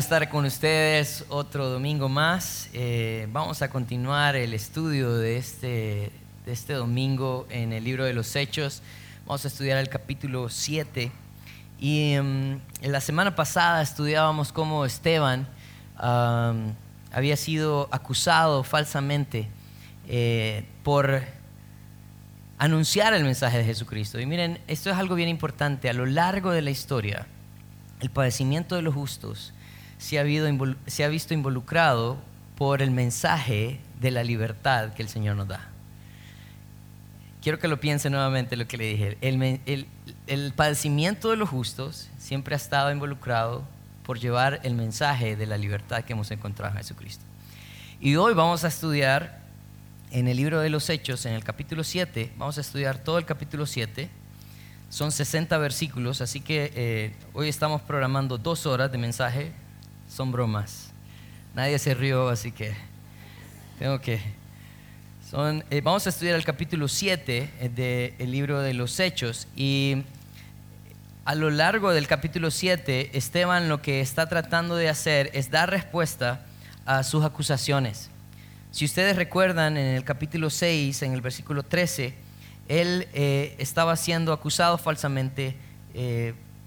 estar con ustedes otro domingo más. Eh, vamos a continuar el estudio de este, de este domingo en el libro de los Hechos. Vamos a estudiar el capítulo 7. Y en la semana pasada estudiábamos cómo Esteban había sido acusado falsamente eh, por anunciar el mensaje de Jesucristo. Y miren, esto es algo bien importante. A lo largo de la historia, el padecimiento de los justos se ha, visto involucrado por el mensaje de la libertad que el Señor nos da. Quiero que lo piense nuevamente lo que le dije. El, el padecimiento de los justos siempre ha estado involucrado por llevar el mensaje de la libertad que hemos encontrado en Jesucristo. Y hoy vamos a estudiar en el libro de los Hechos, en el capítulo 7, vamos a estudiar todo el capítulo 7 son 60 versículos, así que eh, hoy estamos programando dos horas de mensaje. Son bromas. Nadie se rió, así que tengo que... Son, eh, vamos a estudiar el capítulo 7 eh, del libro de los Hechos y a lo largo del capítulo 7, Esteban lo que está tratando de hacer es dar respuesta a sus acusaciones. Si ustedes recuerdan en el capítulo 6, en el versículo 13, él eh, estaba siendo acusado falsamente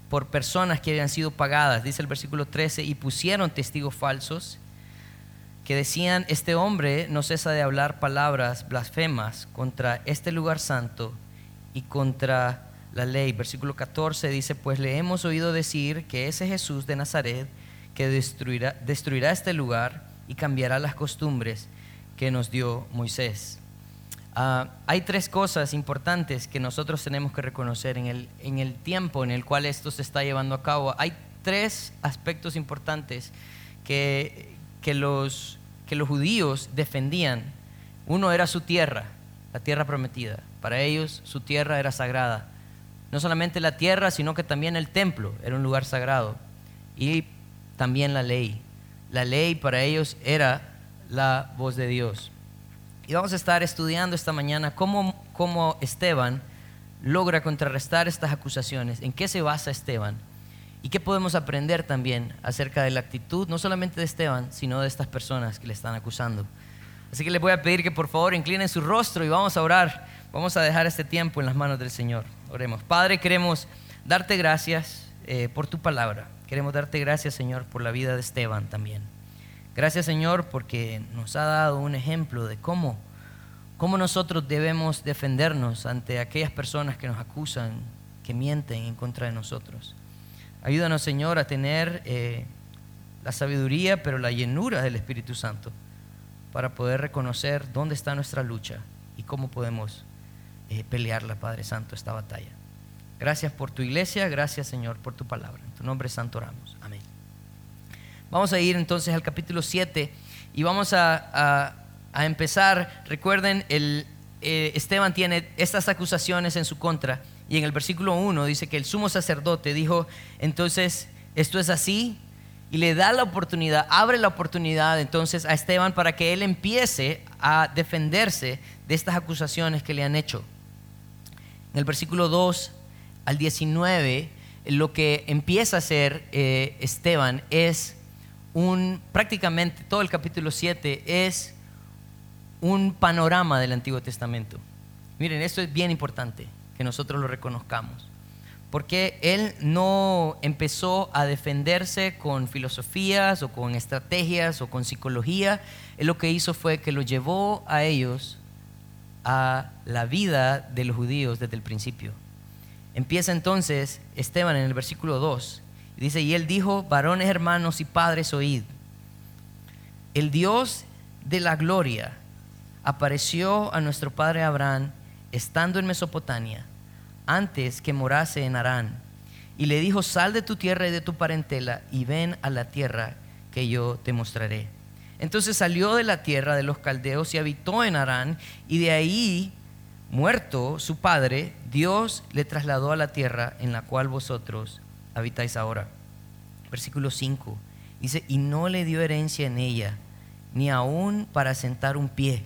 por personas que habían sido pagadas, dice el versículo 13, y pusieron testigos falsos que decían, este hombre no cesa de hablar palabras blasfemas contra este lugar santo y contra la ley. Versículo 14 dice, pues le hemos oído decir que ese Jesús de Nazaret que destruirá, destruirá este lugar y cambiará las costumbres que nos dio Moisés. Ah, hay tres cosas importantes que nosotros tenemos que reconocer en el, tiempo en el cual esto se está llevando a cabo. Hay tres aspectos importantes que los judíos defendían. Uno era su tierra, la tierra prometida. Para ellos su tierra era sagrada. No solamente la tierra, sino que también el templo era un lugar sagrado. Y también la ley. La ley para ellos era la voz de Dios. Y vamos a estar estudiando esta mañana cómo, cómo Esteban logra contrarrestar estas acusaciones, en qué se basa Esteban y qué podemos aprender también acerca de la actitud, no solamente de Esteban, sino de estas personas que le están acusando. Así que les voy a pedir que por favor inclinen su rostro y vamos a orar. Vamos a dejar este tiempo en las manos del Señor. Oremos. Padre, queremos darte gracias eh, por tu palabra. Queremos darte gracias, Señor, por la vida de Esteban también. Gracias Señor porque nos ha dado un ejemplo de cómo, cómo nosotros debemos defendernos ante aquellas personas que nos acusan, que mienten en contra de nosotros. Ayúdanos Señor a tener eh, la sabiduría, pero la llenura del Espíritu Santo para poder reconocer dónde está nuestra lucha y cómo podemos eh, pelearla, Padre Santo, esta batalla. Gracias por tu iglesia, gracias Señor por tu palabra. En tu nombre santo oramos. Amén. Vamos a ir entonces al capítulo 7 y vamos a, empezar. Recuerden, eh, Esteban tiene estas acusaciones en su contra y en el versículo 1 dice que el sumo sacerdote dijo, entonces, esto es así y le da la oportunidad, abre la oportunidad entonces a Esteban para que él empiece a defenderse de estas acusaciones que le han hecho. En el versículo 2 al 19, lo que empieza a hacer eh, Esteban es un, prácticamente todo el capítulo 7 es un panorama del Antiguo Testamento. Miren, esto es bien importante, que nosotros lo reconozcamos. Porque él no empezó a defenderse con filosofías o con estrategias o con psicología. Él lo que hizo fue que lo llevó a ellos a la vida de los judíos desde el principio. Empieza entonces Esteban en el versículo 2 Dice, y él dijo, varones hermanos y padres, oíd. El Dios de la gloria apareció a nuestro padre Abraham estando en Mesopotamia, antes que morase en Harán, y le dijo, sal de tu tierra y de tu parentela y ven a la tierra que yo te mostraré. Entonces salió de la tierra de los caldeos y habitó en Harán, y de ahí, muerto su padre, Dios le trasladó a la tierra en la cual vosotros habitáis ahora. Versículo 5 dice, y no le dio herencia en ella, ni aún para sentar un pie,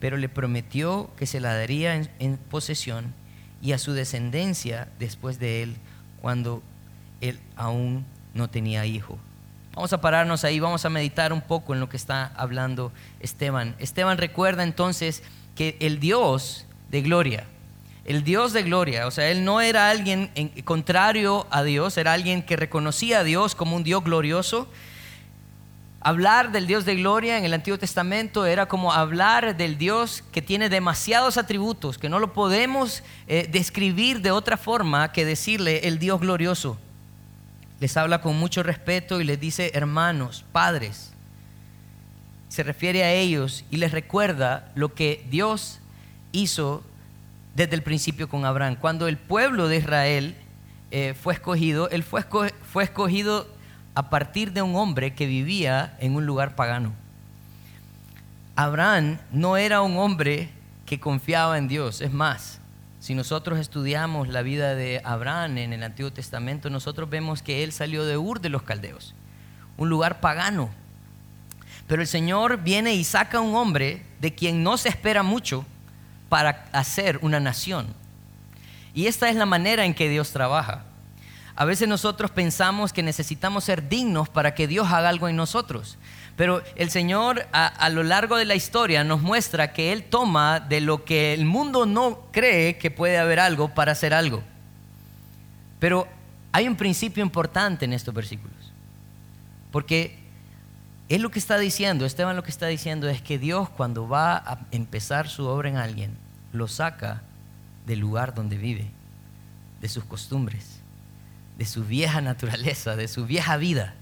pero le prometió que se la daría en, posesión y a su descendencia después de él, cuando él aún no tenía hijo. Vamos a pararnos ahí, vamos a meditar un poco en lo que está hablando Esteban. Esteban recuerda entonces que el Dios de gloria, el Dios de gloria, o sea, él no era alguien contrario a Dios, era alguien que reconocía a Dios como un Dios glorioso. Hablar del Dios de gloria en el Antiguo Testamento era como hablar del Dios que tiene demasiados atributos, que no lo podemos eh, describir de otra forma que decirle el Dios glorioso. Les habla con mucho respeto y les dice hermanos, padres. Se refiere a ellos y les recuerda lo que Dios hizo desde el principio con Abraham. Cuando el pueblo de Israel eh, fue escogido, él fue, fue escogido a partir de un hombre que vivía en un lugar pagano. Abraham no era un hombre que confiaba en Dios, es más, si nosotros estudiamos la vida de Abraham en el Antiguo Testamento, nosotros vemos que él salió de Ur de los Caldeos, un lugar pagano. Pero el Señor viene y saca a un hombre de quien no se espera mucho para hacer una nación. Y esta es la manera en que Dios trabaja. A veces nosotros pensamos que necesitamos ser dignos para que Dios haga algo en nosotros. Pero el Señor a, lo largo de la historia nos muestra que Él toma de lo que el mundo no cree que puede haber algo para hacer algo. Pero hay un principio importante en estos versículos. Porque Él lo que está diciendo, Esteban lo que está diciendo es que Dios cuando va a empezar su obra en alguien, lo saca del lugar donde vive, de sus costumbres, de su vieja naturaleza, de su vieja vida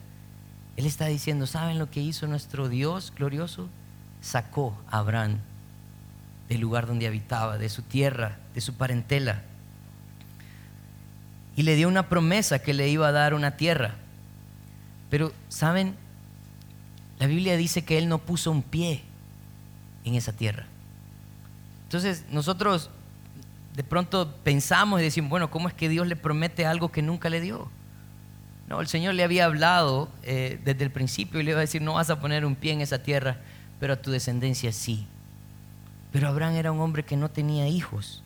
él está diciendo, ¿saben lo que hizo nuestro Dios glorioso? Sacó a Abraham del lugar donde habitaba, de su tierra, de su parentela. Y le dio una promesa que le iba a dar una tierra. Pero, ¿saben? La Biblia dice que él no puso un pie en esa tierra. Entonces, nosotros de pronto pensamos y decimos, bueno, ¿cómo es que Dios le promete algo que nunca le dio? No, el Señor le había hablado eh, desde el principio y le iba a decir, no vas a poner un pie en esa tierra, pero a tu descendencia sí. Pero Abraham era un hombre que no tenía hijos.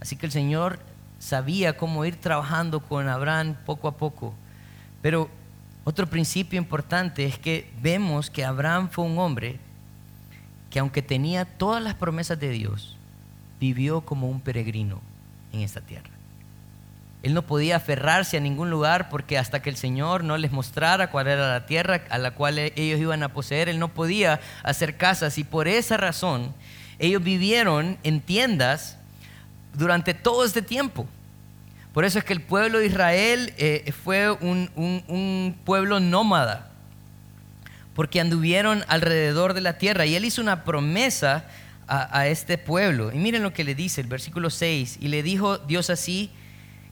Así que el Señor sabía cómo ir trabajando con Abraham poco a poco. Pero otro principio importante es que vemos que Abraham fue un hombre que aunque tenía todas las promesas de Dios, vivió como un peregrino en esta tierra. Él no podía aferrarse a ningún lugar porque hasta que el Señor no les mostrara cuál era la tierra a la cual ellos iban a poseer, Él no podía hacer casas. Y por esa razón, ellos vivieron en tiendas durante todo este tiempo. Por eso es que el pueblo de Israel eh, fue un, pueblo nómada, porque anduvieron alrededor de la tierra. Y Él hizo una promesa a, a este pueblo. Y miren lo que le dice el versículo 6. Y le dijo Dios así,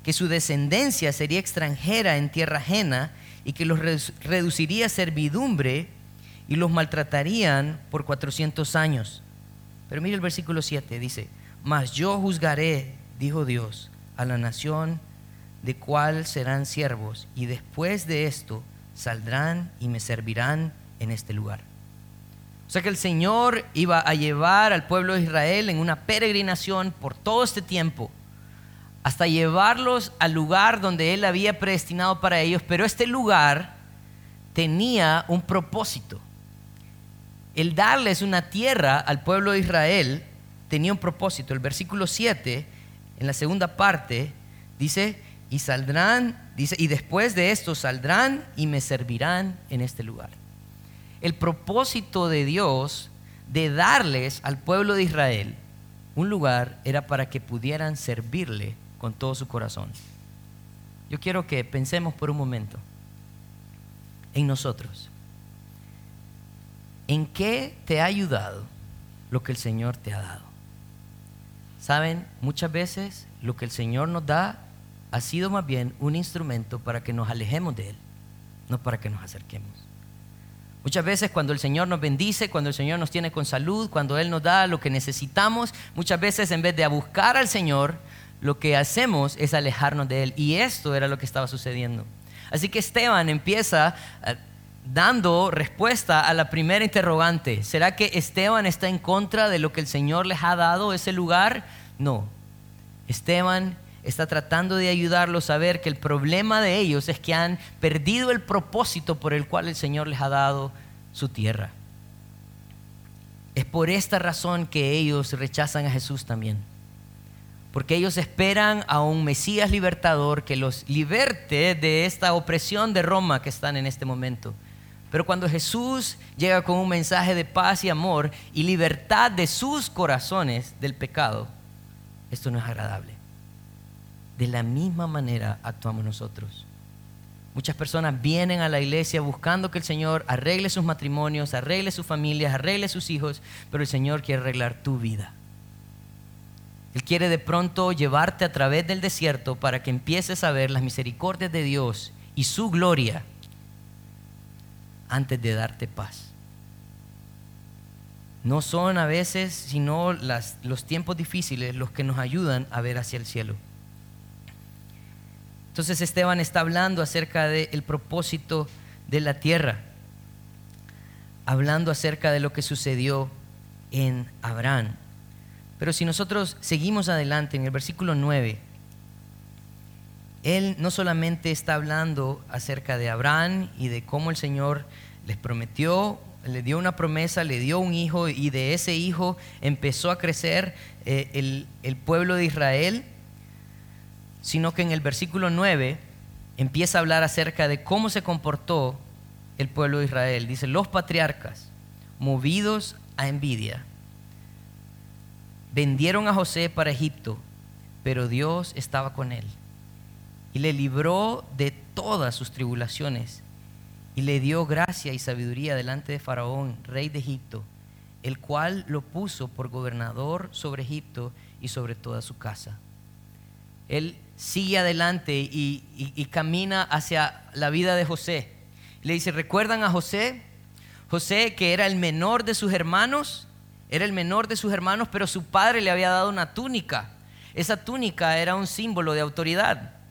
que su descendencia sería extranjera en tierra ajena y que los reduciría a servidumbre y los maltratarían por 400 años. Pero mire el versículo 7, dice, mas yo juzgaré, dijo Dios, a la nación de cuál serán siervos, y después de esto saldrán y me servirán en este lugar. O sea que el Señor iba a llevar al pueblo de Israel en una peregrinación por todo este tiempo hasta llevarlos al lugar donde Él había predestinado para ellos, pero este lugar tenía un propósito. El darles una tierra al pueblo de Israel tenía un propósito. El versículo 7, en la segunda parte, dice, y saldrán, dice, y después de esto saldrán y me servirán en este lugar. El propósito de Dios de darles al pueblo de Israel un lugar era para que pudieran servirle con todo su corazón. Yo quiero que pensemos por un momento en nosotros. ¿En qué te ha ayudado lo que el Señor te ha dado? Saben, muchas veces lo que el Señor nos da ha sido más bien un instrumento para que nos alejemos de Él, no para que nos acerquemos. Muchas veces cuando el Señor nos bendice, cuando el Señor nos tiene con salud, cuando Él nos da lo que necesitamos, muchas veces en vez de buscar al Señor, lo que hacemos es alejarnos de Él. Y esto era lo que estaba sucediendo. Así que Esteban empieza dando respuesta a la primera interrogante. ¿Será que Esteban está en contra de lo que el Señor les ha dado ese lugar? No. Esteban está tratando de ayudarlos a ver que el problema de ellos es que han perdido el propósito por el cual el Señor les ha dado su tierra. Es por esta razón que ellos rechazan a Jesús también. Porque ellos esperan a un Mesías libertador que los liberte de esta opresión de Roma que están en este momento. Pero cuando Jesús llega con un mensaje de paz y amor y libertad de sus corazones del pecado, esto no es agradable. De la misma manera actuamos nosotros. Muchas personas vienen a la iglesia buscando que el Señor arregle sus matrimonios, arregle sus familias, arregle sus hijos, pero el Señor quiere arreglar tu vida. Él quiere de pronto llevarte a través del desierto para que empieces a ver las misericordias de Dios y su gloria antes de darte paz. No son a veces, sino los tiempos difíciles los que nos ayudan a ver hacia el cielo. Entonces Esteban está hablando acerca del propósito de la tierra, hablando acerca de lo que sucedió en Abraham. Pero si nosotros seguimos adelante en el versículo 9, él no solamente está hablando acerca de Abraham y de cómo el Señor les prometió, le dio una promesa, le dio un hijo y de ese hijo empezó a crecer eh, el, el pueblo de Israel, sino que en el versículo 9 empieza a hablar acerca de cómo se comportó el pueblo de Israel. Dice, los patriarcas, movidos a envidia, vendieron a José para Egipto, pero Dios estaba con él y le libró de todas sus tribulaciones y le dio gracia y sabiduría delante de Faraón, rey de Egipto, el cual lo puso por gobernador sobre Egipto y sobre toda su casa. Él sigue adelante y, camina hacia la vida de José. Le dice, ¿recuerdan a José? José que era el menor de sus hermanos, era el menor de sus hermanos, pero su padre le había dado una túnica. Esa túnica era un símbolo de autoridad.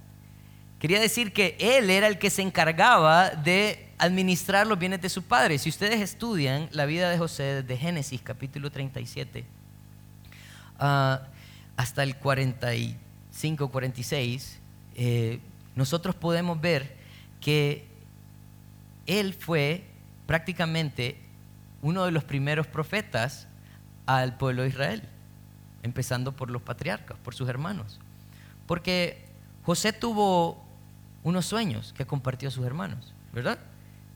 Quería decir que él era el que se encargaba de administrar los bienes de su padre. Si ustedes estudian la vida de José desde Génesis capítulo 37 ah, hasta el 45, 46, eh, nosotros podemos ver que él fue prácticamente uno de los primeros profetas al pueblo de Israel, empezando por los patriarcas, por sus hermanos. Porque José tuvo unos sueños que compartió a sus hermanos, ¿verdad?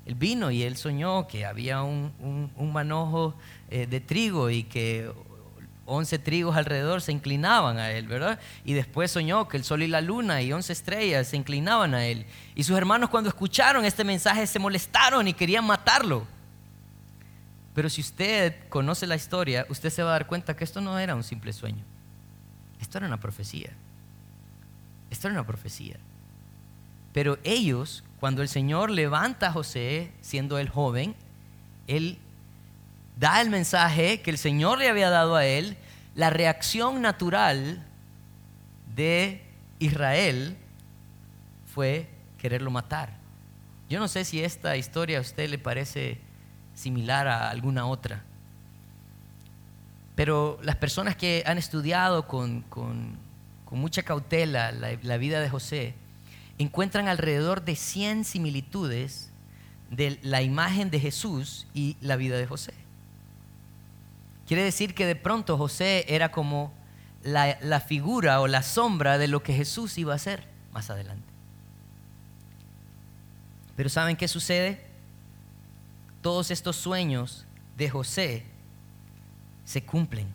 él vino y él soñó que había un, manojo eh, de trigo y que once trigos alrededor se inclinaban a él, ¿verdad? Y después soñó que el sol y la luna y once estrellas se inclinaban a él. Y sus hermanos cuando escucharon este mensaje se molestaron y querían matarlo. Pero si usted conoce la historia, usted se va a dar cuenta que esto no era un simple sueño. Esto era una profecía. Esto era una profecía. Pero ellos cuando el Señor levanta a José, siendo él joven, él da el mensaje que el Señor le había dado a él, la reacción natural de Israel fue quererlo matar. Yo no sé si esta historia a usted le parece similar a alguna otra, pero las personas que han estudiado con, mucha cautela la vida de José, encuentran alrededor de 100 similitudes de la imagen de Jesús y la vida de José. Quiere decir que de pronto José era como la, figura o la sombra de lo que Jesús iba a hacer más adelante. Pero ¿saben qué sucede? Todos estos sueños de José se cumplen.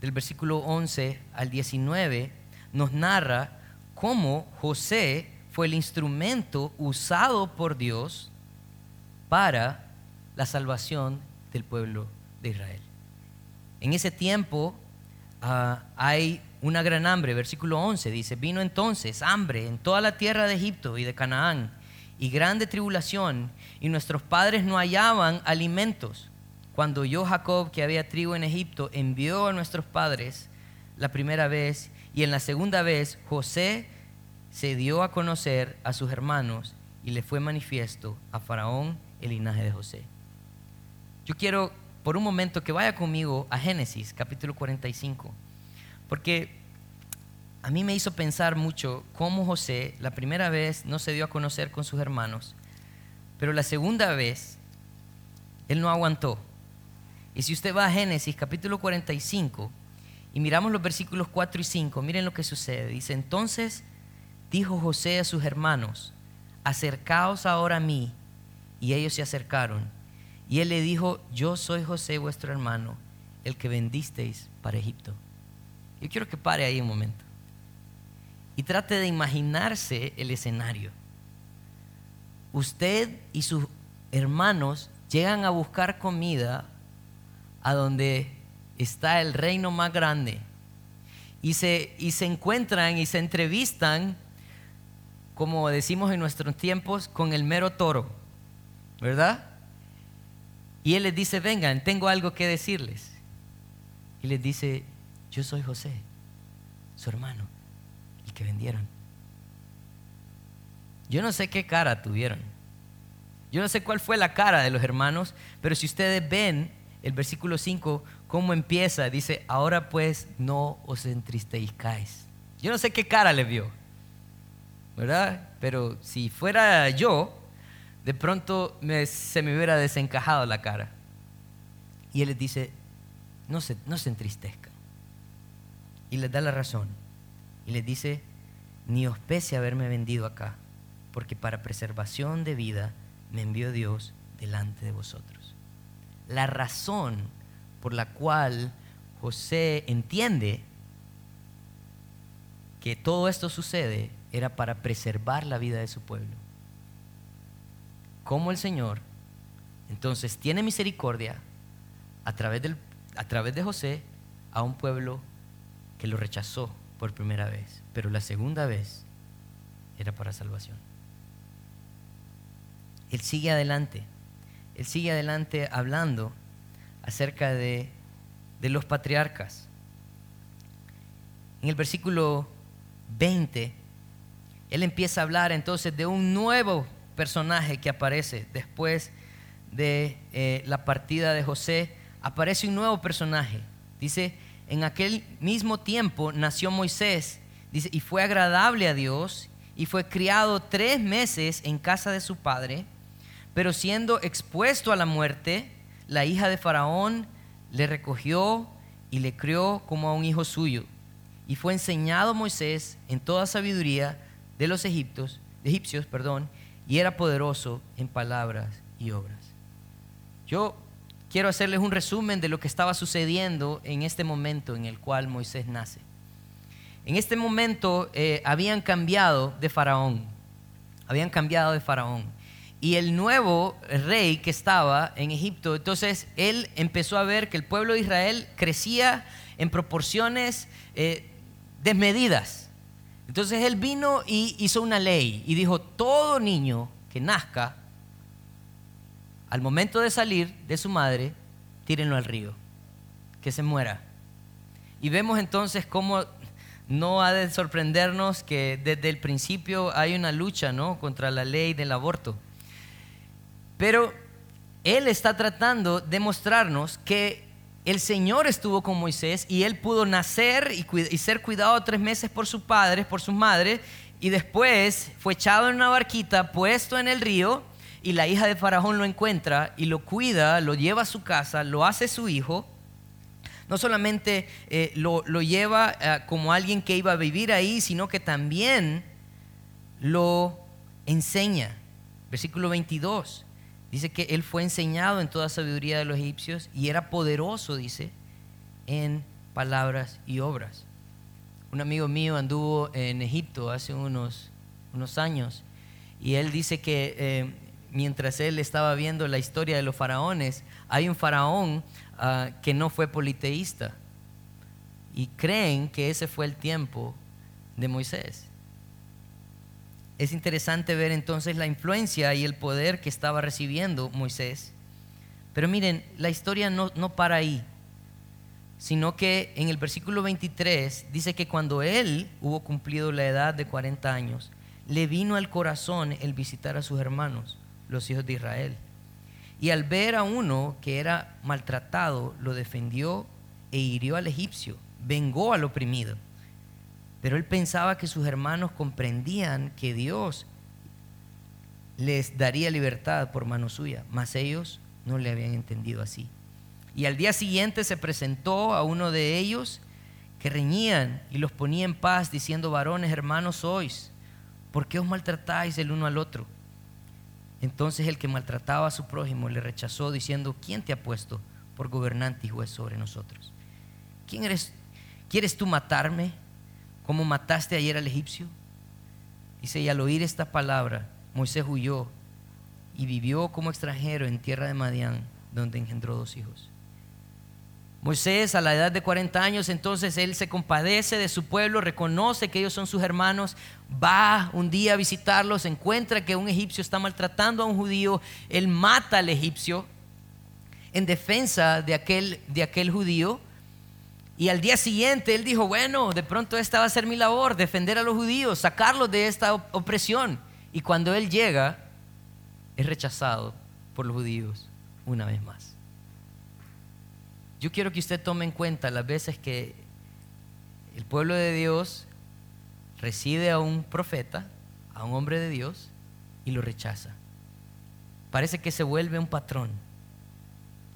Del versículo 11 al 19 nos narra cómo José fue el instrumento usado por Dios para la salvación del pueblo de Israel. En ese tiempo ah, hay una gran hambre, versículo 11 dice, vino entonces hambre en toda la tierra de Egipto y de Canaán y grande tribulación y nuestros padres no hallaban alimentos. Cuando yo Jacob, que había trigo en Egipto, envió a nuestros padres la primera vez y en la segunda vez José se dio a conocer a sus hermanos y le fue manifiesto a Faraón el linaje de José. Yo quiero por un momento que vaya conmigo a Génesis capítulo 45, porque a mí me hizo pensar mucho cómo José la primera vez no se dio a conocer con sus hermanos, pero la segunda vez él no aguantó. Y si usted va a Génesis capítulo 45 y miramos los versículos 4 y 5, miren lo que sucede. Dice, entonces dijo José a sus hermanos, acercaos ahora a mí. Y ellos se acercaron. Y él le dijo, yo soy José vuestro hermano, el que vendisteis para Egipto. Yo quiero que pare ahí un momento y trate de imaginarse el escenario. Usted y sus hermanos llegan a buscar comida a donde está el reino más grande y se, y se encuentran y se entrevistan, como decimos en nuestros tiempos, con el mero toro, ¿verdad? Y él les dice, vengan, tengo algo que decirles. Y les dice, yo soy José, su hermano que vendieron. Yo no sé qué cara tuvieron. Yo no sé cuál fue la cara de los hermanos, pero si ustedes ven el versículo 5, cómo empieza, dice, ahora pues no os entristezcáis. Yo no sé qué cara le vio, ¿verdad? Pero si fuera yo, de pronto se me hubiera desencajado la cara. Y él les dice, no se, no se entristezcan. Y les da la razón. Y les dice, ni os pese haberme vendido acá, porque para preservación de vida me envió Dios delante de vosotros. La razón por la cual José entiende que todo esto sucede era para preservar la vida de su pueblo. Como el Señor entonces tiene misericordia a través, del, a través de José a un pueblo que lo rechazó por primera vez, pero la segunda vez era para salvación. Él sigue adelante, él sigue adelante hablando acerca de, de los patriarcas. En el versículo 20, él empieza a hablar entonces de un nuevo personaje que aparece después de eh, la partida de José. Aparece un nuevo personaje. Dice, en aquel mismo tiempo nació Moisés, dice, y fue agradable a Dios, y fue criado tres meses en casa de su padre, pero siendo expuesto a la muerte, la hija de Faraón le recogió y le crió como a un hijo suyo. Y fue enseñado Moisés en toda sabiduría de los egipcios, egipcios, perdón, y era poderoso en palabras y obras. Yo quiero hacerles un resumen de lo que estaba sucediendo en este momento en el cual Moisés nace. En este momento eh, habían cambiado de faraón, habían cambiado de faraón. Y el nuevo rey que estaba en Egipto, entonces él empezó a ver que el pueblo de Israel crecía en proporciones eh, desmedidas. Entonces él vino y hizo una ley y dijo, todo niño que nazca al momento de salir de su madre, tírenlo al río, que se muera. Y vemos entonces cómo no ha de sorprendernos que desde el principio hay una lucha ¿no? contra la ley del aborto. Pero Él está tratando de mostrarnos que el Señor estuvo con Moisés y Él pudo nacer y, ser cuidado tres meses por sus padres, por sus madres, y después fue echado en una barquita, puesto en el río, y la hija de Faraón lo encuentra y lo cuida, lo lleva a su casa, lo hace su hijo. No solamente eh, lo, lleva eh, como alguien que iba a vivir ahí, sino que también lo enseña. Versículo 22. Dice que él fue enseñado en toda sabiduría de los egipcios y era poderoso, dice, en palabras y obras. Un amigo mío anduvo en Egipto hace unos, unos años y él dice que eh, mientras él estaba viendo la historia de los faraones, hay un faraón ah, que no fue politeísta. Y creen que ese fue el tiempo de Moisés. Es interesante ver entonces la influencia y el poder que estaba recibiendo Moisés. Pero miren, la historia no, no para ahí, sino que en el versículo 23 dice que cuando él hubo cumplido la edad de 40 años, le vino al corazón el visitar a sus hermanos los hijos de Israel. Y al ver a uno que era maltratado, lo defendió e hirió al egipcio, vengó al oprimido. Pero él pensaba que sus hermanos comprendían que Dios les daría libertad por mano suya, mas ellos no le habían entendido así. Y al día siguiente se presentó a uno de ellos que reñían y los ponía en paz, diciendo, varones, hermanos sois, ¿por qué os maltratáis el uno al otro? Entonces el que maltrataba a su prójimo le rechazó, diciendo, ¿quién te ha puesto por gobernante y juez sobre nosotros? ¿Quién eres? ¿Quieres tú matarme como mataste ayer al egipcio? Dice, y al oír esta palabra, Moisés huyó y vivió como extranjero en tierra de Madián, donde engendró dos hijos. Moisés a la edad de 40 años, entonces él se compadece de su pueblo, reconoce que ellos son sus hermanos, va un día a visitarlos, encuentra que un egipcio está maltratando a un judío, él mata al egipcio en defensa de aquel, de aquel judío. Y al día siguiente él dijo, bueno, de pronto esta va a ser mi labor, defender a los judíos, sacarlos de esta opresión. Y cuando él llega, es rechazado por los judíos una vez más. Yo quiero que usted tome en cuenta las veces que el pueblo de Dios recibe a un profeta, a un hombre de Dios, y lo rechaza. Parece que se vuelve un patrón.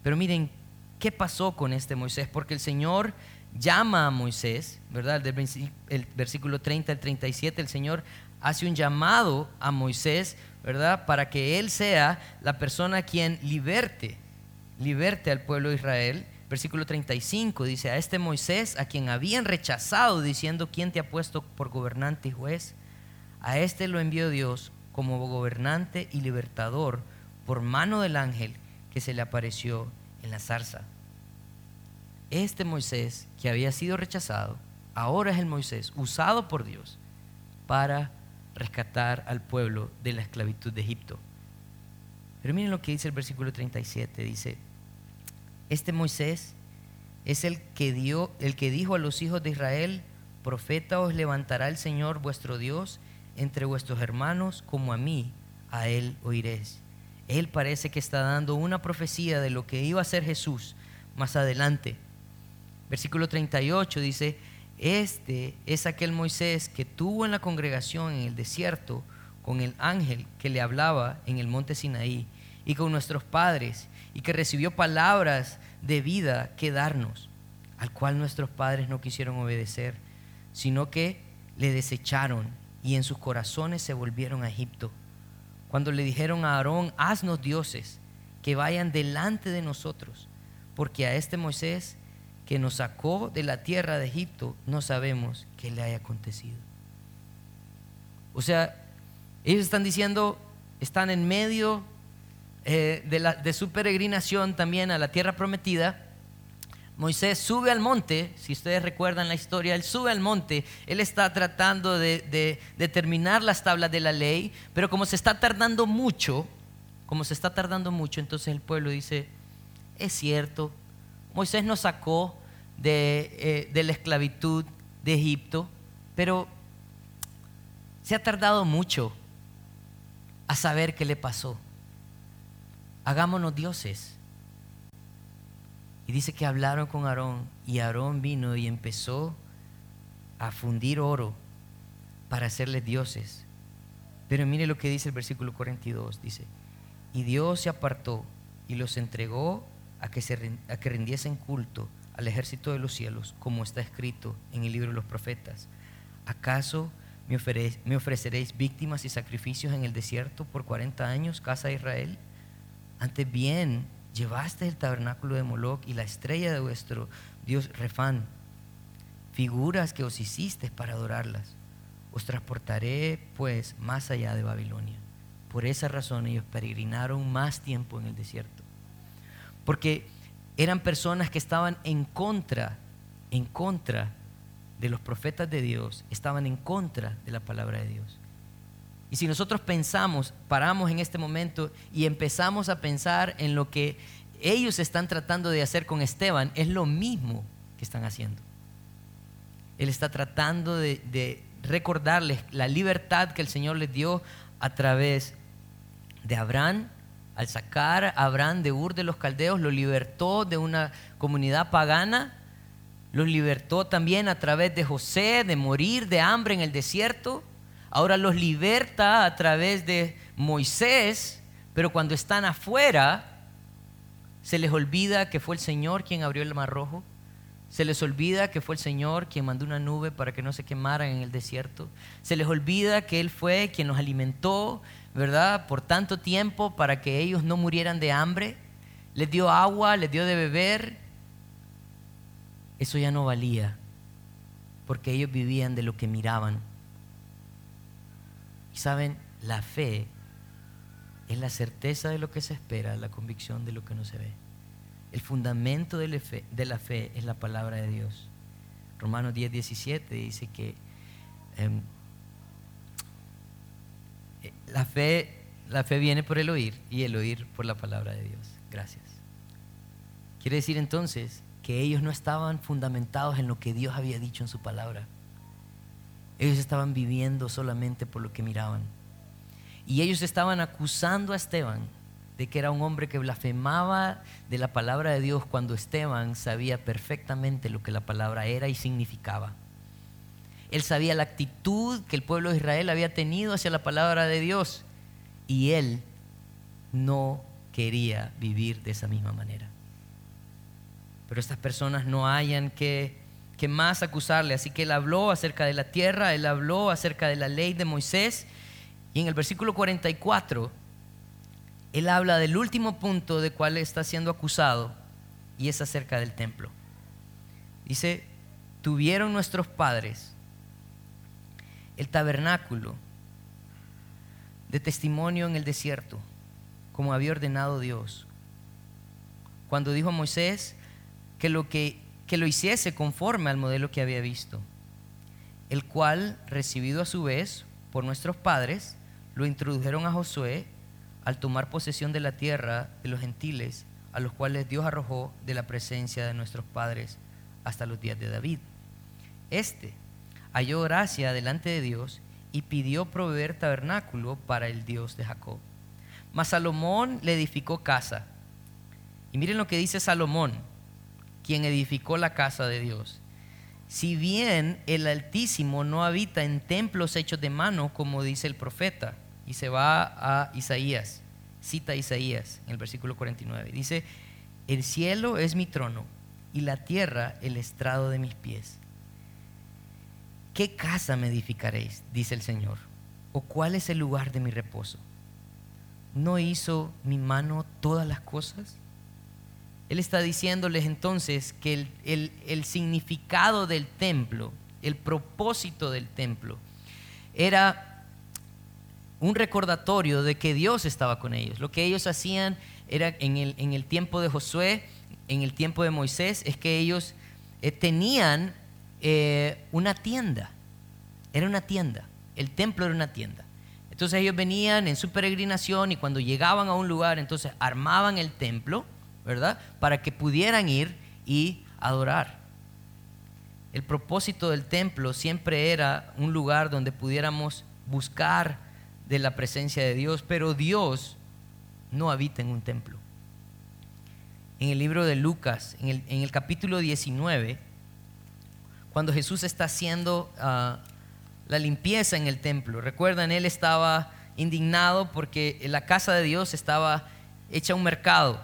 Pero miren, ¿qué pasó con este Moisés? Porque el Señor llama a Moisés, ¿verdad? El versículo 30 al 37, el Señor hace un llamado a Moisés, ¿verdad? Para que él sea la persona quien liberte, liberte al pueblo de Israel. Versículo 35 dice, a este Moisés, a quien habían rechazado, diciendo, ¿quién te ha puesto por gobernante y juez? A este lo envió Dios como gobernante y libertador por mano del ángel que se le apareció en la zarza. Este Moisés, que había sido rechazado, ahora es el Moisés usado por Dios para rescatar al pueblo de la esclavitud de Egipto. Pero miren lo que dice el versículo 37, dice, este Moisés es el que dio, el que dijo a los hijos de Israel, profeta os levantará el Señor vuestro Dios entre vuestros hermanos como a mí, a él oiréis. Él parece que está dando una profecía de lo que iba a ser Jesús más adelante. Versículo 38 dice, este es aquel Moisés que tuvo en la congregación en el desierto con el ángel que le hablaba en el monte Sinaí y con nuestros padres y que recibió palabras de vida que darnos, al cual nuestros padres no quisieron obedecer, sino que le desecharon y en sus corazones se volvieron a Egipto. Cuando le dijeron a Aarón, haznos dioses que vayan delante de nosotros, porque a este Moisés que nos sacó de la tierra de Egipto, no sabemos qué le haya acontecido. O sea, ellos están diciendo, están en medio eh, de, la, de su peregrinación también a la tierra prometida. Moisés sube al monte, si ustedes recuerdan la historia, él sube al monte, él está tratando de, de, terminar las tablas de la ley, pero como se está tardando mucho, como se está tardando mucho, entonces el pueblo dice, es cierto, Moisés nos sacó eh, de, la esclavitud de Egipto, pero se ha tardado mucho a saber qué le pasó. Hagámonos dioses. Y dice que hablaron con Aarón y Aarón vino y empezó a fundir oro para hacerles dioses. Pero mire lo que dice el versículo 42, dice, y Dios se apartó y los entregó a que, se, a que rindiesen culto al ejército de los cielos, como está escrito en el libro de los profetas. ¿Acaso me, me ofreceréis víctimas y sacrificios en el desierto por 40 años, casa de Israel? Antes bien, llevaste el tabernáculo de Moloch y la estrella de vuestro Dios Refán, figuras que os hiciste para adorarlas. Os transportaré pues más allá de Babilonia. Por esa razón ellos peregrinaron más tiempo en el desierto porque eran personas que estaban en contra, en contra de los profetas de Dios, estaban en contra de la palabra de Dios. Y si nosotros pensamos, paramos en este momento y empezamos a pensar en lo que ellos están tratando de hacer con Esteban, es lo mismo que están haciendo. Él está tratando de, de recordarles la libertad que el Señor les dio a través de Abraham al sacar a Abraham de Ur de los Caldeos, lo libertó de una comunidad pagana, los libertó también a través de José, de morir de hambre en el desierto. Ahora los liberta a través de Moisés, pero cuando están afuera, se les olvida que fue el Señor quien abrió el mar rojo. Se les olvida que fue el Señor quien mandó una nube para que no se quemaran en el desierto. Se les olvida que Él fue quien los alimentó, ¿verdad? Por tanto tiempo para que ellos no murieran de hambre. Les dio agua, les dio de beber. Eso ya no valía, porque ellos vivían de lo que miraban. Y saben, la fe es la certeza de lo que se espera, la convicción de lo que no se ve. El fundamento de la fe, es la palabra de Dios. Romanos 10, 17 dice que em, la, fe, la fe viene por el oír y el oír por la palabra de Dios. Gracias. Quiere decir entonces que ellos no estaban fundamentados en lo que Dios había dicho en su palabra. Ellos estaban viviendo solamente por lo que miraban. Y ellos estaban acusando a Esteban de que era un hombre que blasfemaba de la palabra de Dios cuando Esteban sabía perfectamente lo que la palabra era y significaba. Él sabía la actitud que el pueblo de Israel había tenido hacia la palabra de Dios y él no quería vivir de esa misma manera. Pero estas personas no hayan que, que más acusarle, así que él habló acerca de la tierra, él habló acerca de la ley de Moisés y en el versículo 44 él habla del último punto de cuál está siendo acusado y es acerca del templo. Dice, tuvieron nuestros padres el tabernáculo de testimonio en el desierto, como había ordenado Dios. Cuando dijo a Moisés que lo, que, que lo hiciese conforme al modelo que había visto, el cual, recibido a su vez por nuestros padres, lo introdujeron a Josué al tomar posesión de la tierra de los gentiles, a los cuales Dios arrojó de la presencia de nuestros padres hasta los días de David. Este halló gracia delante de Dios y pidió proveer tabernáculo para el Dios de Jacob. Mas Salomón le edificó casa. Y miren lo que dice Salomón, quien edificó la casa de Dios. Si bien el Altísimo no habita en templos hechos de mano, como dice el profeta, y se va a Isaías, cita Isaías en el versículo 49. Dice, el cielo es mi trono y la tierra el estrado de mis pies. ¿Qué casa me edificaréis? dice el Señor. ¿O cuál es el lugar de mi reposo? ¿No hizo mi mano todas las cosas? Él está diciéndoles entonces que el, el significado del templo, el propósito del templo, era un recordatorio de que Dios estaba con ellos. Lo que ellos hacían era en el, en el tiempo de Josué, en el tiempo de Moisés, es que ellos eh, tenían eh, una tienda. Era una tienda. El templo era una tienda. Entonces ellos venían en su peregrinación y cuando llegaban a un lugar, entonces armaban el templo, ¿verdad? Para que pudieran ir y adorar. El propósito del templo siempre era un lugar donde pudiéramos buscar de la presencia de Dios, pero Dios no habita en un templo. En el libro de Lucas, en el, capítulo 19, cuando Jesús está haciendo ah, la limpieza en el templo, recuerdan, él estaba indignado porque la casa de Dios estaba hecha un mercado.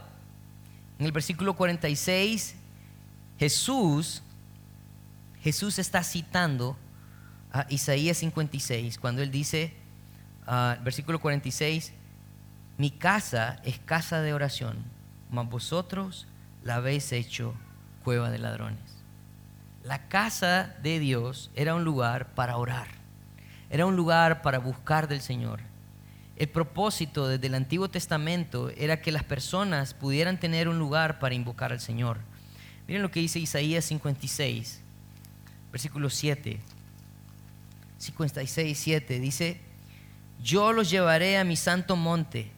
En el versículo 46, Jesús, Jesús está citando a Isaías 56, cuando él dice, Ah, versículo 46, mi casa es casa de oración, mas vosotros la habéis hecho cueva de ladrones. La casa de Dios era un lugar para orar, era un lugar para buscar del Señor. El propósito desde el Antiguo Testamento era que las personas pudieran tener un lugar para invocar al Señor. Miren lo que dice Isaías 56, versículo 7. 56, 7 dice, yo los llevaré a mi santo monte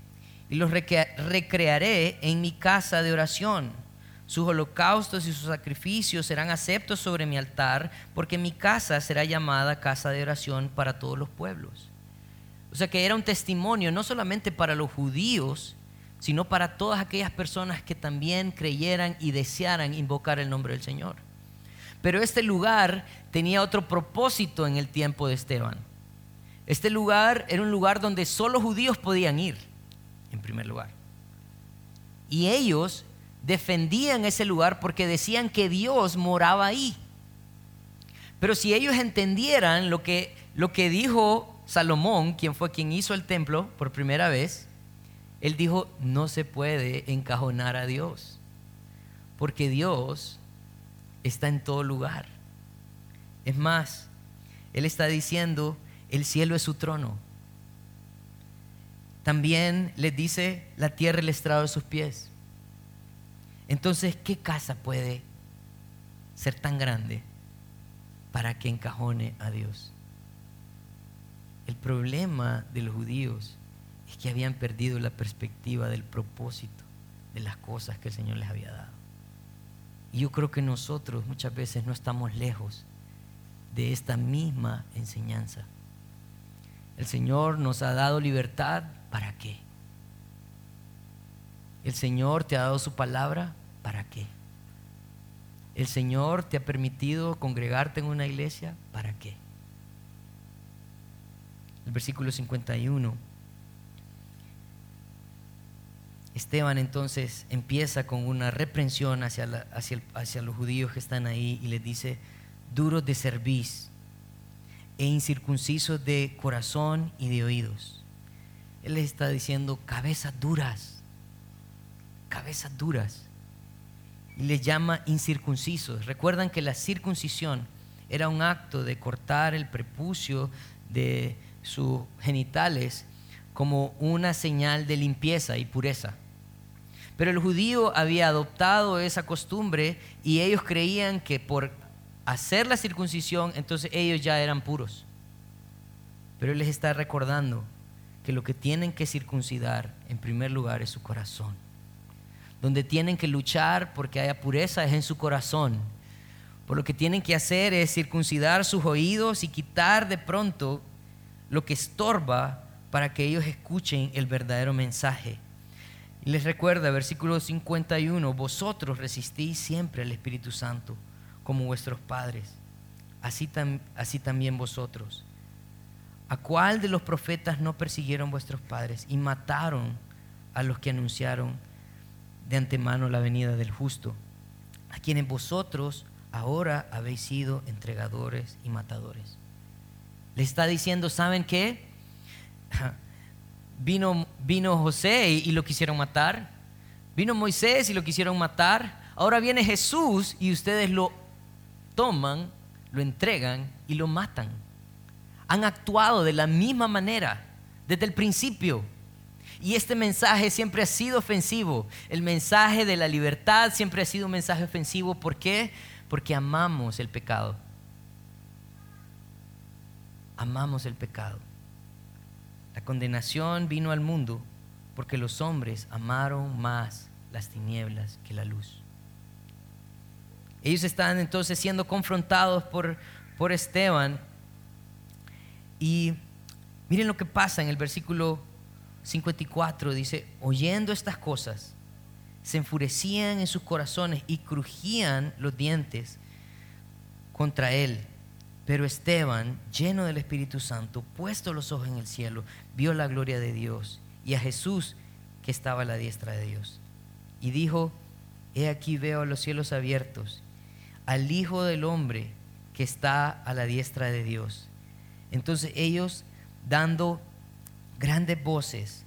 y los recrearé en mi casa de oración. Sus holocaustos y sus sacrificios serán aceptos sobre mi altar, porque mi casa será llamada casa de oración para todos los pueblos. O sea que era un testimonio no solamente para los judíos, sino para todas aquellas personas que también creyeran y desearan invocar el nombre del Señor. Pero este lugar tenía otro propósito en el tiempo de Esteban. Este lugar era un lugar donde solo judíos podían ir, en primer lugar. Y ellos defendían ese lugar porque decían que Dios moraba ahí. Pero si ellos entendieran lo que, lo que dijo Salomón, quien fue quien hizo el templo por primera vez, él dijo, no se puede encajonar a Dios, porque Dios está en todo lugar. Es más, Él está diciendo, el cielo es su trono. También les dice, la tierra el estrado de sus pies. Entonces, ¿qué casa puede ser tan grande para que encajone a Dios? El problema de los judíos es que habían perdido la perspectiva del propósito de las cosas que el Señor les había dado. Y yo creo que nosotros muchas veces no estamos lejos de esta misma enseñanza. El Señor nos ha dado libertad, ¿para qué? El Señor te ha dado su palabra, ¿para qué? El Señor te ha permitido congregarte en una iglesia, ¿para qué? El versículo 51. Esteban entonces empieza con una reprensión hacia, los judíos que están ahí y les dice, duros de cerviz e incircuncisos de corazón y de oídos. Él les está diciendo cabezas duras, cabezas duras. Y les llama incircuncisos. Recuerdan que la circuncisión era un acto de cortar el prepucio de sus genitales como una señal de limpieza y pureza. Pero el judío había adoptado esa costumbre y ellos creían que por hacer la circuncisión, entonces ellos ya eran puros. Pero Él les está recordando que lo que tienen que circuncidar en primer lugar es su corazón. Donde tienen que luchar porque haya pureza es en su corazón. Por lo que tienen que hacer es circuncidar sus oídos y quitar de pronto lo que estorba para que ellos escuchen el verdadero mensaje. Y les recuerda, versículo 51, vosotros resistís siempre al Espíritu Santo como vuestros padres, así, así también vosotros. ¿A cuál de los profetas no persiguieron vuestros padres y mataron a los que anunciaron de antemano la venida del justo? A quienes vosotros ahora habéis sido entregadores y matadores. Le está diciendo, ¿saben qué? Vino, vino José y, y lo quisieron matar. Vino Moisés y lo quisieron matar. Ahora viene Jesús y ustedes lo toman, lo entregan y lo matan. Han actuado de la misma manera desde el principio. Y este mensaje siempre ha sido ofensivo. El mensaje de la libertad siempre ha sido un mensaje ofensivo. ¿Por qué? Porque amamos el pecado. Amamos el pecado. La condenación vino al mundo porque los hombres amaron más las tinieblas que la luz. Ellos están entonces siendo confrontados por, por Esteban. Y miren lo que pasa en el versículo 54. Dice, oyendo estas cosas, se enfurecían en sus corazones y crujían los dientes contra él. Pero Esteban, lleno del Espíritu Santo, puesto los ojos en el cielo, vio la gloria de Dios y a Jesús que estaba a la diestra de Dios. Y dijo, he aquí veo los cielos abiertos al Hijo del Hombre que está a la diestra de Dios. Entonces ellos, dando grandes voces,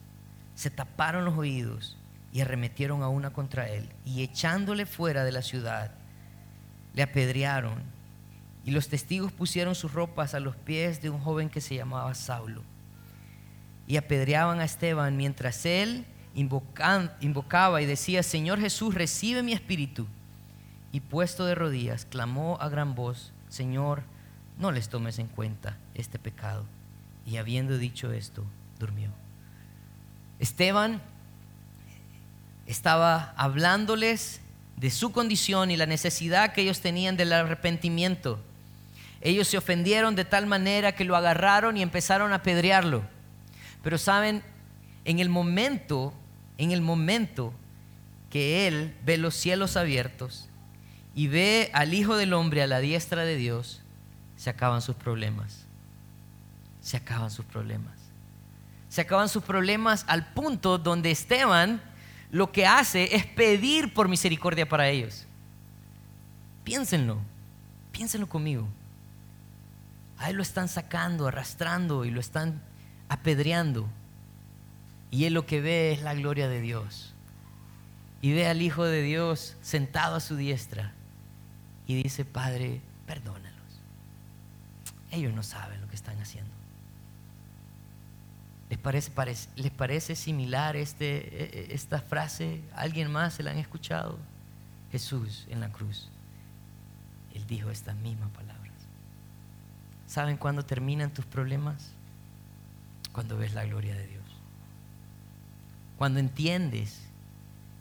se taparon los oídos y arremetieron a una contra él. Y echándole fuera de la ciudad, le apedrearon. Y los testigos pusieron sus ropas a los pies de un joven que se llamaba Saulo. Y apedreaban a Esteban mientras él invocaba y decía, Señor Jesús, recibe mi espíritu y puesto de rodillas, clamó a gran voz, Señor, no les tomes en cuenta este pecado. Y habiendo dicho esto, durmió. Esteban estaba hablándoles de su condición y la necesidad que ellos tenían del arrepentimiento. Ellos se ofendieron de tal manera que lo agarraron y empezaron a apedrearlo. Pero saben, en el momento, en el momento que él ve los cielos abiertos, y ve al Hijo del Hombre a la diestra de Dios, se acaban sus problemas. Se acaban sus problemas. Se acaban sus problemas al punto donde Esteban lo que hace es pedir por misericordia para ellos. Piénsenlo, piénsenlo conmigo. A él lo están sacando, arrastrando y lo están apedreando. Y él lo que ve es la gloria de Dios. Y ve al Hijo de Dios sentado a su diestra. Y dice, Padre, perdónalos. Ellos no saben lo que están haciendo. ¿Les parece, ¿les parece similar este, e, e, esta frase? ¿Alguien más se la han escuchado? Jesús en la cruz. Él dijo estas mismas palabras. ¿Saben cuándo terminan tus problemas? Cuando ves la gloria de Dios. Cuando entiendes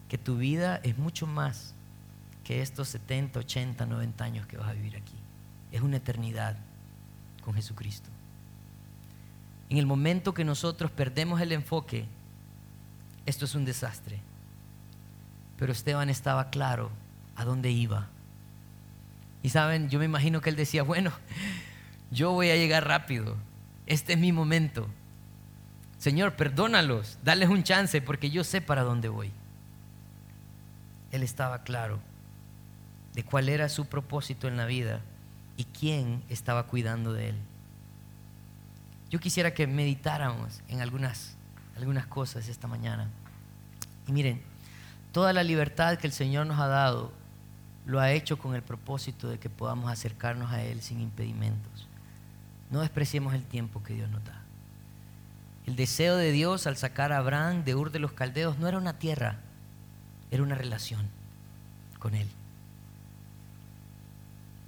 que tu vida es mucho más que estos 70, 80, 90 años que vas a vivir aquí. Es una eternidad con Jesucristo. En el momento que nosotros perdemos el enfoque, esto es un desastre. Pero Esteban estaba claro a dónde iba. Y saben, yo me imagino que él decía, bueno, yo voy a llegar rápido. Este es mi momento. Señor, perdónalos, dales un chance porque yo sé para dónde voy. Él estaba claro de cuál era su propósito en la vida y quién estaba cuidando de él. Yo quisiera que meditáramos en algunas, algunas cosas esta mañana. Y miren, toda la libertad que el Señor nos ha dado lo ha hecho con el propósito de que podamos acercarnos a Él sin impedimentos. No despreciemos el tiempo que Dios nos da. El deseo de Dios al sacar a Abraham de Ur de los Caldeos no era una tierra, era una relación con Él.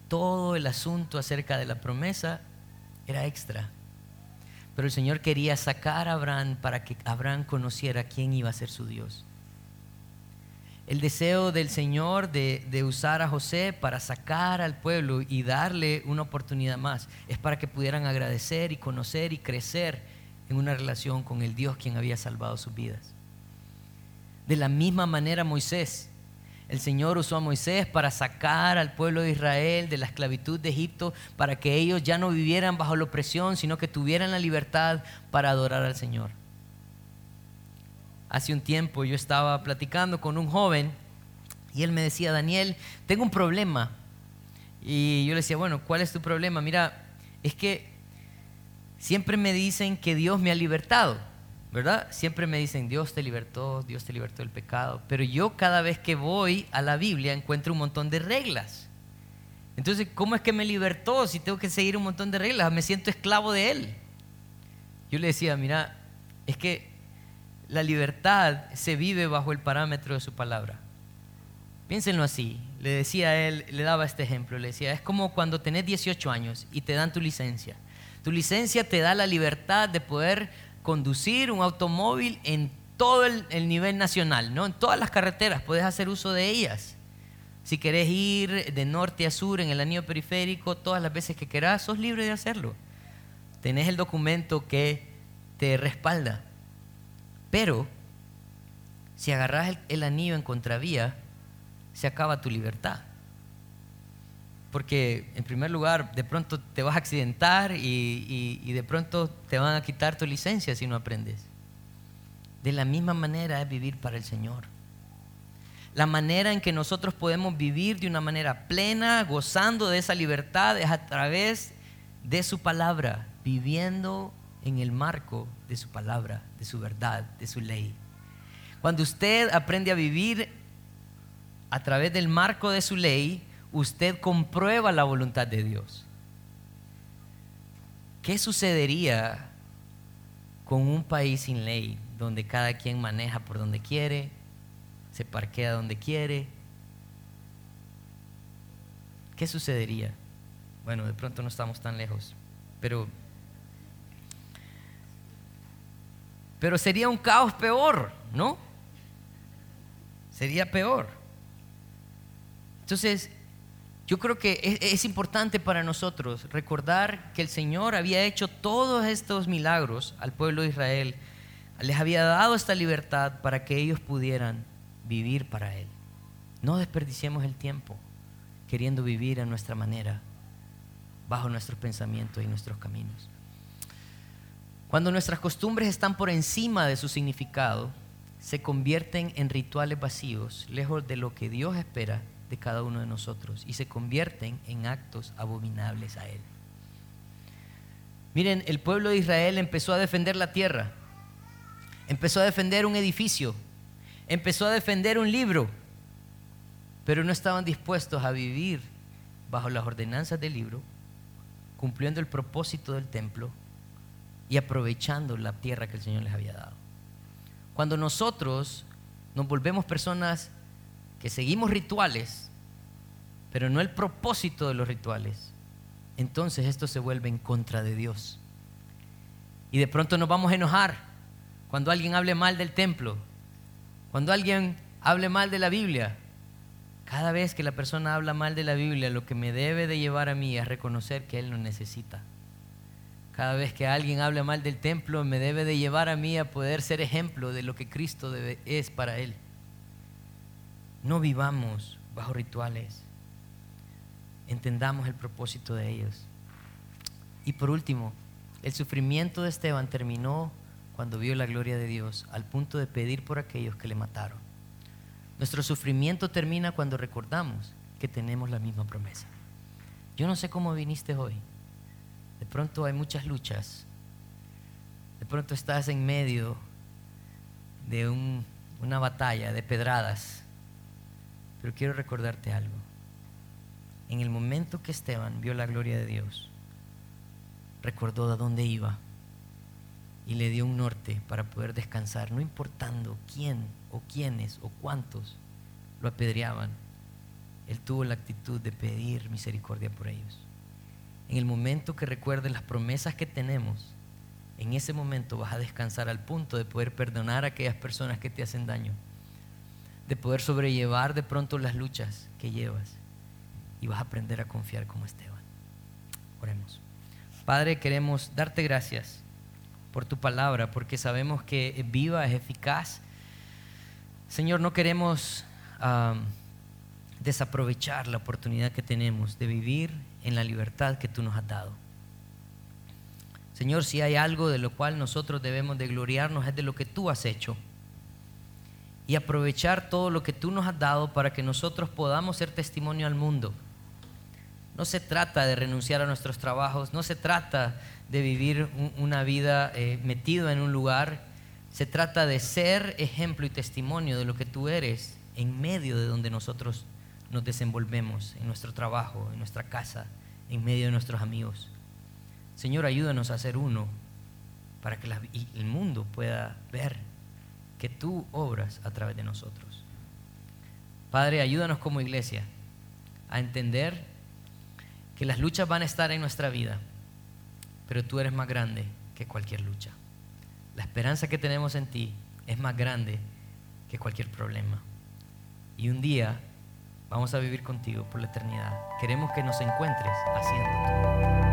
Todo el asunto acerca de la promesa era extra. Pero el Señor quería sacar a Abraham para que Abraham conociera quién iba a ser su Dios. El deseo del Señor de, de, usar a José para sacar al pueblo y darle una oportunidad más es para que pudieran agradecer y conocer y crecer en una relación con el Dios quien había salvado sus vidas. De la misma manera Moisés, el Señor usó a Moisés para sacar al pueblo de Israel de la esclavitud de Egipto, para que ellos ya no vivieran bajo la opresión, sino que tuvieran la libertad para adorar al Señor. Hace un tiempo yo estaba platicando con un joven y él me decía, Daniel, tengo un problema. Y yo le decía, bueno, ¿cuál es tu problema? Mira, es que siempre me dicen que Dios me ha libertado, ¿verdad? Siempre me dicen, Dios te libertó, Dios te libertó del pecado. Pero yo cada vez que voy a la Biblia encuentro un montón de reglas. Entonces, ¿cómo es que me libertó si tengo que seguir un montón de reglas? Me siento esclavo de Él. Yo le decía, mira, es que la libertad se vive bajo el parámetro de su palabra. Piénsenlo así. Le decía a él, le daba este ejemplo, le decía, es como cuando tenés 18 años y te dan tu licencia. Tu licencia te da la libertad de poder conducir un automóvil en todo el, nivel nacional, ¿no? En todas las carreteras puedes hacer uso de ellas. Si querés ir de norte a sur en el anillo periférico todas las veces que querás, sos libre de hacerlo. Tenés el documento que te respalda. Pero si agarras el, anillo en contravía, se acaba tu libertad. Porque en primer lugar, de pronto te vas a accidentar y, de pronto te van a quitar tu licencia si no aprendes. De la misma manera es vivir para el Señor. La manera en que nosotros podemos vivir de una manera plena, gozando de esa libertad, es a través de su palabra, viviendo en el marco de su palabra, de su verdad, de su ley. Cuando usted aprende a vivir a través del marco de su ley, usted comprueba la voluntad de Dios. ¿Qué sucedería con un país sin ley, donde cada quien maneja por donde quiere, se parquea donde quiere? ¿Qué sucedería? Bueno, de pronto no estamos tan lejos, pero Pero sería un caos peor, ¿no? Sería peor. Entonces, yo creo que es, importante para nosotros recordar que el Señor había hecho todos estos milagros al pueblo de Israel, les había dado esta libertad para que ellos pudieran vivir para Él. No desperdiciemos el tiempo. queriendo vivir a nuestra manera, bajo nuestros pensamientos y nuestros caminos. Cuando nuestras costumbres están por encima de su significado, se convierten en rituales vacíos, lejos de lo que Dios espera de cada uno de nosotros, y se convierten en actos abominables a Él. Miren, el pueblo de Israel empezó a defender la tierra, empezó a defender un edificio, empezó a defender un libro, pero no estaban dispuestos a vivir bajo las ordenanzas del libro, cumpliendo el propósito del templo y aprovechando la tierra que el Señor les había dado. Cuando nosotros nos volvemos personas que seguimos rituales, pero no el propósito de los rituales, entonces esto se vuelve en contra de Dios. Y de pronto nos vamos a enojar cuando alguien hable mal del templo, cuando alguien hable mal de la Biblia. Cada vez que la persona habla mal de la Biblia, lo que me debe de llevar a mí es reconocer que Él lo necesita. Cada vez que alguien habla mal del templo, me debe de llevar a mí a poder ser ejemplo de lo que Cristo es para Él. No vivamos bajo rituales. Entendamos el propósito de ellos. Y por último, el sufrimiento de Esteban terminó cuando vio la gloria de Dios, al punto de pedir por aquellos que le mataron. Nuestro sufrimiento termina cuando recordamos que tenemos la misma promesa. Yo no sé cómo viniste hoy. De pronto hay muchas luchas. De pronto estás en medio de una batalla de pedradas. Pero quiero recordarte algo. En el momento que Esteban vio la gloria de Dios, recordó de dónde iba y le dio un norte para poder descansar, no importando quién o quiénes o cuántos lo apedreaban. Él tuvo la actitud de pedir misericordia por ellos en el momento que recuerdes las promesas que tenemos, en ese momento vas a descansar al punto de poder perdonar a aquellas personas que te hacen daño, de poder sobrellevar de pronto las luchas que llevas y vas a aprender a confiar como Esteban. Oremos. Padre, queremos darte gracias por tu palabra, porque sabemos que es viva, es eficaz. Señor, no queremos desaprovechar la oportunidad que tenemos de vivir en la libertad que tú nos has dado. Señor, si hay algo de lo cual nosotros debemos de gloriarnos es de lo que tú has hecho y aprovechar todo lo que tú nos has dado para que nosotros podamos ser testimonio al mundo. No se trata de renunciar a nuestros trabajos, no se trata de vivir una vida eh, metido en un lugar, se trata de ser ejemplo y testimonio de lo que tú eres en medio de donde nosotros nos desenvolvemos en nuestro trabajo, en nuestra casa, en medio de nuestros amigos. Señor, ayúdanos a ser uno para que el mundo pueda ver que tú obras a través de nosotros. Padre, ayúdanos como iglesia a entender que las luchas van a estar en nuestra vida, pero tú eres más grande que cualquier lucha. La esperanza que tenemos en ti es más grande que cualquier problema. Y un día Vamos a vivir contigo por la eternidad. Queremos que nos encuentres haciendo